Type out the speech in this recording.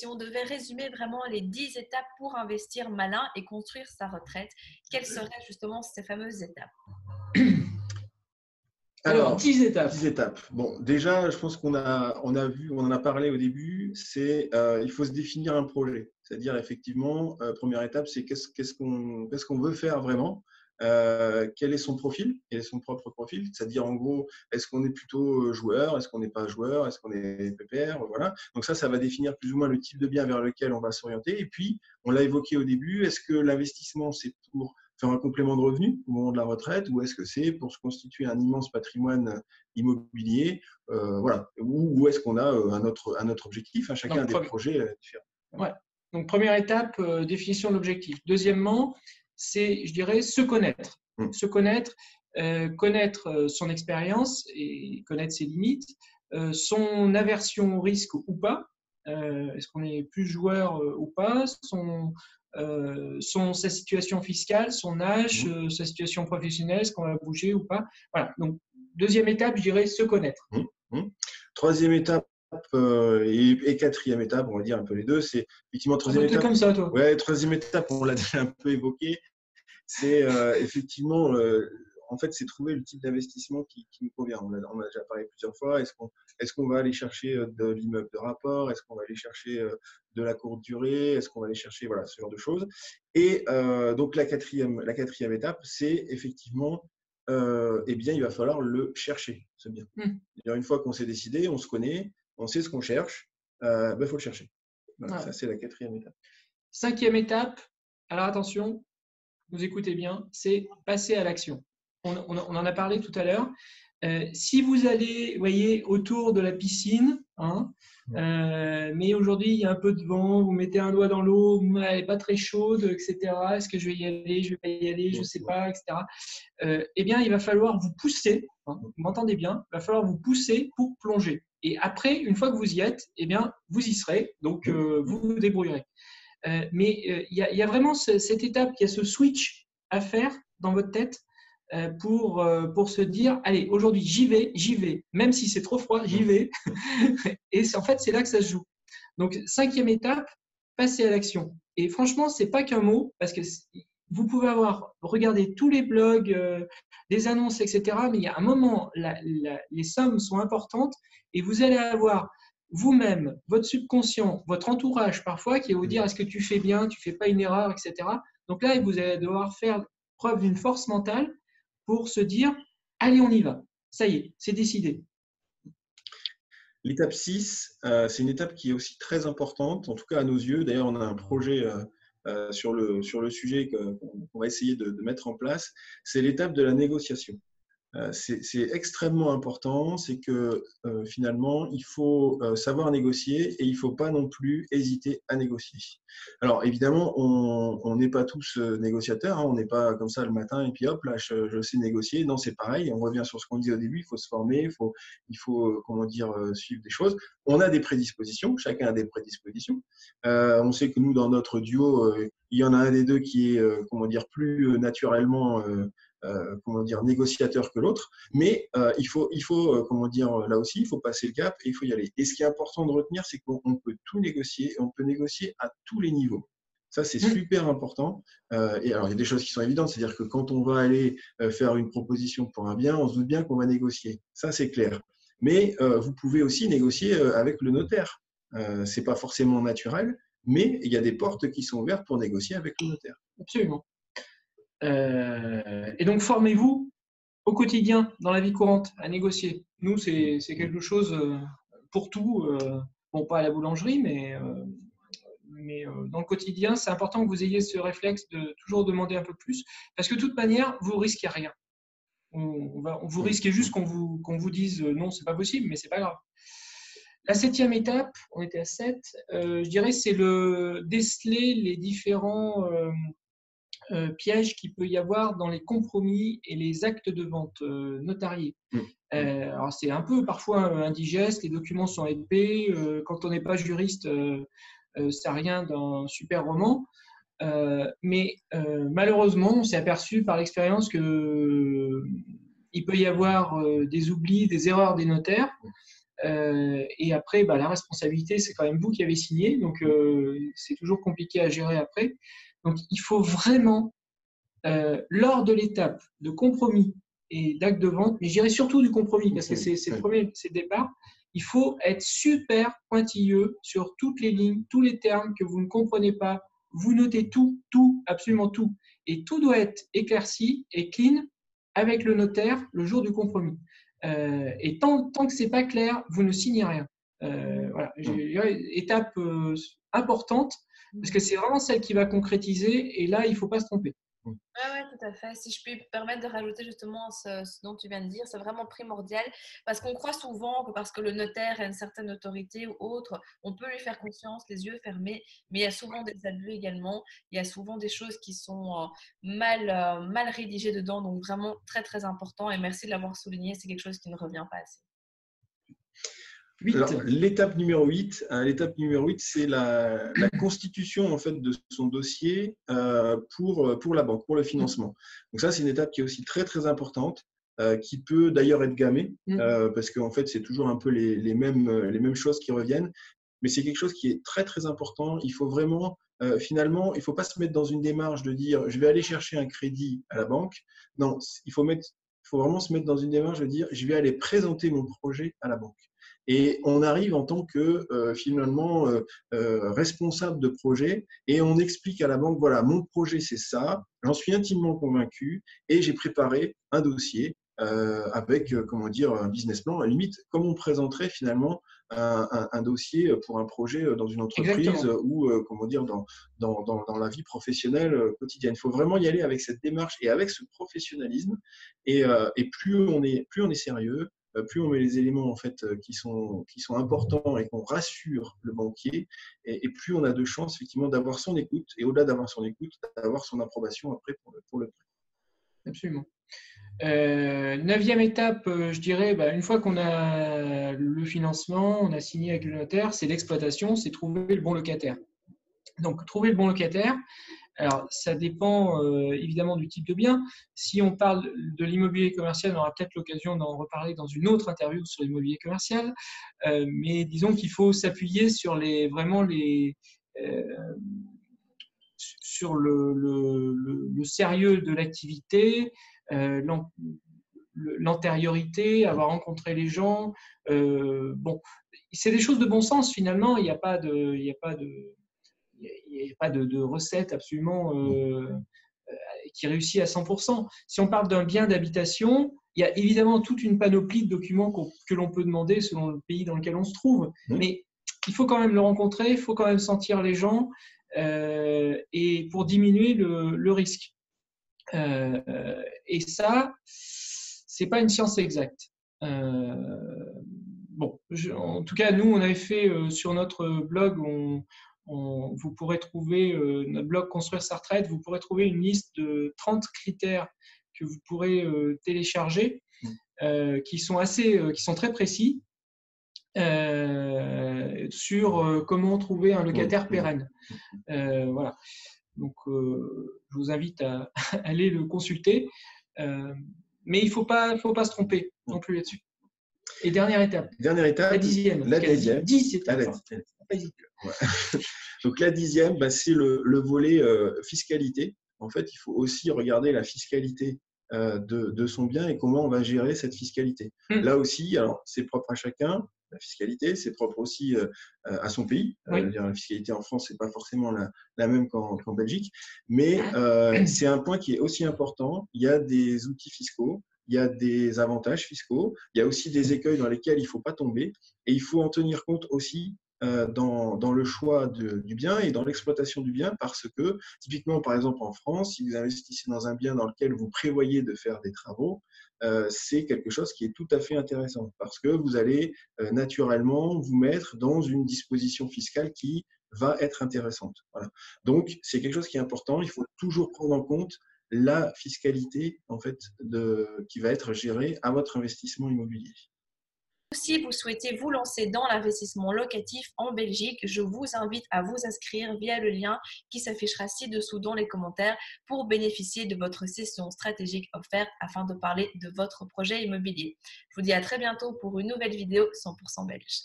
si on devait résumer vraiment les 10 étapes pour investir malin et construire sa retraite, quelles seraient justement ces fameuses étapes? Alors, 10 étapes. 10 étapes. Bon, déjà, je pense qu'on a, on a vu, on en a parlé au début, c'est euh, il faut se définir un projet. C'est-à-dire, effectivement, euh, première étape, c'est qu'est-ce qu'est-ce qu'on qu'est-ce qu'on veut faire vraiment euh, quel est son profil, quel est son propre profil, c'est-à-dire en gros, est-ce qu'on est plutôt joueur, est-ce qu'on n'est pas joueur, est-ce qu'on est PPR, voilà. Donc ça, ça va définir plus ou moins le type de bien vers lequel on va s'orienter. Et puis, on l'a évoqué au début, est-ce que l'investissement, c'est pour faire un complément de revenu au moment de la retraite? Ou est-ce que c'est pour se constituer un immense patrimoine immobilier? Euh, voilà. ou, est-ce qu'on a euh, un autre, un autre objectif? Hein, Chacun a des projets différents. Ouais. Donc, première étape, définition de l'objectif. Deuxièmement, c'est, je dirais, se connaître. Mm. Se connaître, euh, connaître euh, son expérience et connaître ses limites, euh, son aversion au risque ou pas. Est-ce qu'on est plus joueur ou pas son, son, sa situation fiscale, son âge, mm. sa situation professionnelle, est-ce qu'on va bouger ou pas? Voilà. Donc, deuxième étape, je dirais se connaître. Mm. Troisième étape, et, quatrième étape, on va dire un peu les deux, c'est effectivement troisième étape. comme ça, toi. Ouais, troisième étape, on l'a déjà un peu évoqué, c'est euh, effectivement, euh, en fait, c'est trouver le type d'investissement qui, nous convient. On a, a, déjà parlé plusieurs fois. Est-ce qu'on est qu'on va aller chercher euh, de l'immeuble de rapport? Est-ce qu'on va aller chercher de la courte durée? Est-ce qu'on va aller chercher voilà, ce genre de choses? Et donc, la quatrième, la quatrième étape, c'est effectivement, eh bien, il va falloir le chercher, ce bien. Mmh. Une fois qu'on s'est décidé, on se connaît, on sait ce qu'on cherche, il ben, faut le chercher. Ça, c'est la quatrième étape. Cinquième étape, alors attention, vous écoutez bien, c'est passer à l'action. On, en a parlé tout à l'heure. Euh, si vous allez, voyez, autour de la piscine, hein, euh, mais aujourd'hui il y a un peu de vent, vous mettez un doigt dans l'eau, elle n'est pas très chaude, etc. Est-ce que je vais y aller, je vais pas y aller, je ne sais pas, etc. Euh, eh bien, il va falloir vous pousser. Hein, vous m'entendez bien Il va falloir vous pousser pour plonger. Et après, une fois que vous y êtes, eh bien, vous y serez. Donc, vous vous débrouillerez. Euh, mais euh, il y, a vraiment cette étape, il y a ce switch à faire dans votre tête euh, pour, pour se dire, allez, aujourd'hui, j'y vais, j'y vais. Même si c'est trop froid, j'y vais. Et en fait, c'est là que ça se joue. Donc, cinquième étape, passer à l'action. Et franchement, c'est pas qu'un mot, parce que vous pouvez avoir regardé tous les blogs, des annonces, etc. Mais il y a un moment, les sommes sont importantes et vous allez avoir vous-même, votre subconscient, votre entourage parfois qui va vous dire est-ce que tu fais bien, tu fais pas une erreur, etc. Donc là, vous allez devoir faire preuve d'une force mentale pour se dire allez, on y va. Ça y est, c'est décidé. L'étape 6, euh, c'est une étape qui est aussi très importante, en tout cas à nos yeux. D'ailleurs, on a un projet euh, euh, sur, le, sur le sujet qu'on va essayer de mettre en place. C'est l'étape de la négociation. Euh, c'est extrêmement important, c'est que euh, finalement, il faut euh, savoir négocier et il ne faut pas non plus hésiter à négocier. Alors évidemment, on n'est pas tous négociateurs, hein, on n'est pas comme ça le matin et puis hop, là, je, sais négocier. Non, c'est pareil, on revient sur ce qu'on dit au début, il faut se former, il faut, il faut comment dire, suivre des choses. On a des prédispositions, chacun a des prédispositions. on sait que nous, dans notre duo, il y en a un des deux qui est, comment dire, plus naturellement euh, comment dire, négociateur que l'autre, mais euh, il faut, il faut euh, comment dire, là aussi, il faut passer le cap et il faut y aller. Et ce qui est important de retenir, c'est qu'on peut tout négocier et on peut négocier à tous les niveaux. Ça, c'est mmh. super important. et alors, il y a des choses qui sont évidentes, c'est-à-dire que quand on va aller faire une proposition pour un bien, on se doute bien qu'on va négocier. Ça, c'est clair. Mais vous pouvez aussi négocier avec le notaire. Euh, c'est pas forcément naturel, mais il y a des portes qui sont ouvertes pour négocier avec le notaire. Absolument. Euh, et donc, formez-vous au quotidien, dans la vie courante, à négocier. Nous, c'est quelque chose euh, pour tout. Euh, bon, pas à la boulangerie, mais, dans le quotidien, c'est important que vous ayez ce réflexe de toujours demander un peu plus, parce que de toute manière, vous risquez rien. On, vous risquez juste qu'on vous, qu'on vous dise non, c'est pas possible, mais c'est pas grave. La septième étape, on était à 7, je dirais, c'est le déceler les différents euh, piège qu'il peut y avoir dans les compromis et les actes de vente euh, notariés. Mmh. Euh, alors c'est un peu parfois indigeste, les documents sont épais, quand on n'est pas juriste, ça rien d'un super roman. mais malheureusement, on s'est aperçu par l'expérience que il peut y avoir des oublis, des erreurs des notaires. et après, bah, la responsabilité, c'est quand même vous qui avez signé, donc c'est toujours compliqué à gérer après. Donc il faut vraiment, lors de l'étape de compromis et d'acte de vente, mais je dirais surtout du compromis, parce que c'est le premier, c'est départ, il faut être super pointilleux sur toutes les lignes, tous les termes que vous ne comprenez pas. Vous notez tout, tout, absolument tout. Et tout doit être éclairci et clean avec le notaire le jour du compromis. Euh, et tant, tant que ce n'est pas clair, vous ne signez rien. Euh, voilà. Étape euh, importante, parce que c'est vraiment celle qui va concrétiser, et là, il ne faut pas se tromper. Oui, ouais, tout à fait. Si je peux me permettre de rajouter justement ce, dont tu viens de dire, c'est vraiment primordial parce qu'on croit souvent que parce que le notaire a une certaine autorité ou autre, on peut lui faire confiance, les yeux fermés, mais il y a souvent des abus également. Il y a souvent des choses qui sont euh, mal, euh, mal rédigées dedans, donc vraiment très très important. Et merci de l'avoir souligné, c'est quelque chose qui ne revient pas assez. L'étape numéro 8, hein, l'étape numéro 8 c'est la, constitution en fait, de son dossier euh, pour, pour la banque, pour le financement. Donc ça, c'est une étape qui est aussi très très importante, euh, qui peut d'ailleurs être gammée, mm. euh, parce qu'en fait, c'est toujours un peu les, les, mêmes, les mêmes choses qui reviennent, mais c'est quelque chose qui est très très important. Il faut vraiment, finalement, il ne faut pas se mettre dans une démarche de dire je vais aller chercher un crédit à la banque. Non, il faut, mettre, il faut vraiment se mettre dans une démarche de dire je vais aller présenter mon projet à la banque. Et on arrive en tant que euh, finalement euh, euh, responsable de projet et on explique à la banque, voilà, mon projet c'est ça, j'en suis intimement convaincu et j'ai préparé un dossier avec, comment dire, un business plan, à la limite, comme on présenterait finalement un, dossier pour un projet dans une entreprise ou, comment dire, dans, dans, dans, la vie professionnelle quotidienne. Il faut vraiment y aller avec cette démarche et avec ce professionnalisme. Et, et plus, on est, plus on est sérieux, plus on met les éléments en fait euh, qui sont, qui sont importants et qu'on rassure le banquier, et, plus on a de chances effectivement d'avoir son écoute, et au-delà d'avoir son écoute, d'avoir son approbation après pour le, pour le prêt. Absolument. Euh, neuvième étape, je dirais, bah, une fois qu'on a le financement, on a signé avec le notaire, c'est l'exploitation, c'est trouver le bon locataire. Donc, trouver le bon locataire, alors, ça dépend euh, évidemment du type de bien. Si on parle de l'immobilier commercial, on aura peut-être l'occasion d'en reparler dans une autre interview sur l'immobilier commercial. Euh, mais disons qu'il faut s'appuyer sur les vraiment les euh, sur le, le, sérieux de l'activité, l'antériorité, avoir rencontré les gens. bon, c'est des choses de bon sens finalement. Il n'y a pas de, il n'y a pas de n'y a pas de, recette absolument euh, euh, qui réussit à 100%. Si on parle d'un bien d'habitation, il y a évidemment toute une panoplie de documents que l'on peut demander selon le pays dans lequel on se trouve. Mais il faut quand même le rencontrer, il faut quand même sentir les gens euh, et pour diminuer le, risque. et ça, c'est pas une science exacte. bon, en tout cas, nous, on avait fait sur notre blog, on, vous pourrez trouver euh, notre blog Construire sa retraite, vous pourrez trouver une liste de 30 critères que vous pourrez euh, télécharger, mmh. euh, qui sont assez, qui sont très précis sur comment trouver un locataire mmh. pérenne. voilà. Donc, je vous invite à aller le consulter. mais il ne faut pas, faut pas se tromper non plus là-dessus. Et dernière étape. Dernière étape. La dixième. La dixième. Dix étapes. Donc la dixième, bah, c'est le, volet euh, fiscalité. En fait, il faut aussi regarder la fiscalité euh, de, son bien et comment on va gérer cette fiscalité. Hmm. Là aussi, alors c'est propre à chacun. La fiscalité, c'est propre aussi euh, à son pays. la fiscalité en France, c'est pas forcément la, même qu'en Belgique, mais c'est un point qui est aussi important. Il y a des outils fiscaux il y a des avantages fiscaux, il y a aussi des écueils dans lesquels il ne faut pas tomber, et il faut en tenir compte aussi dans, dans, le choix du bien et dans l'exploitation du bien parce que, typiquement, par exemple, en France, si vous investissez dans un bien dans lequel vous prévoyez de faire des travaux, euh, c'est quelque chose qui est tout à fait intéressant parce que vous allez euh, naturellement vous mettre dans une disposition fiscale qui va être intéressante. Voilà. Donc, c'est quelque chose qui est important. Il faut toujours prendre en compte la fiscalité en fait de, qui va être gérée à votre investissement immobilier. Si vous souhaitez vous lancer dans l'investissement locatif en Belgique, je vous invite à vous inscrire via le lien qui s'affichera ci-dessous dans les commentaires pour bénéficier de votre session stratégique offerte afin de parler de votre projet immobilier. Je vous dis à très bientôt pour une nouvelle vidéo 100% belge.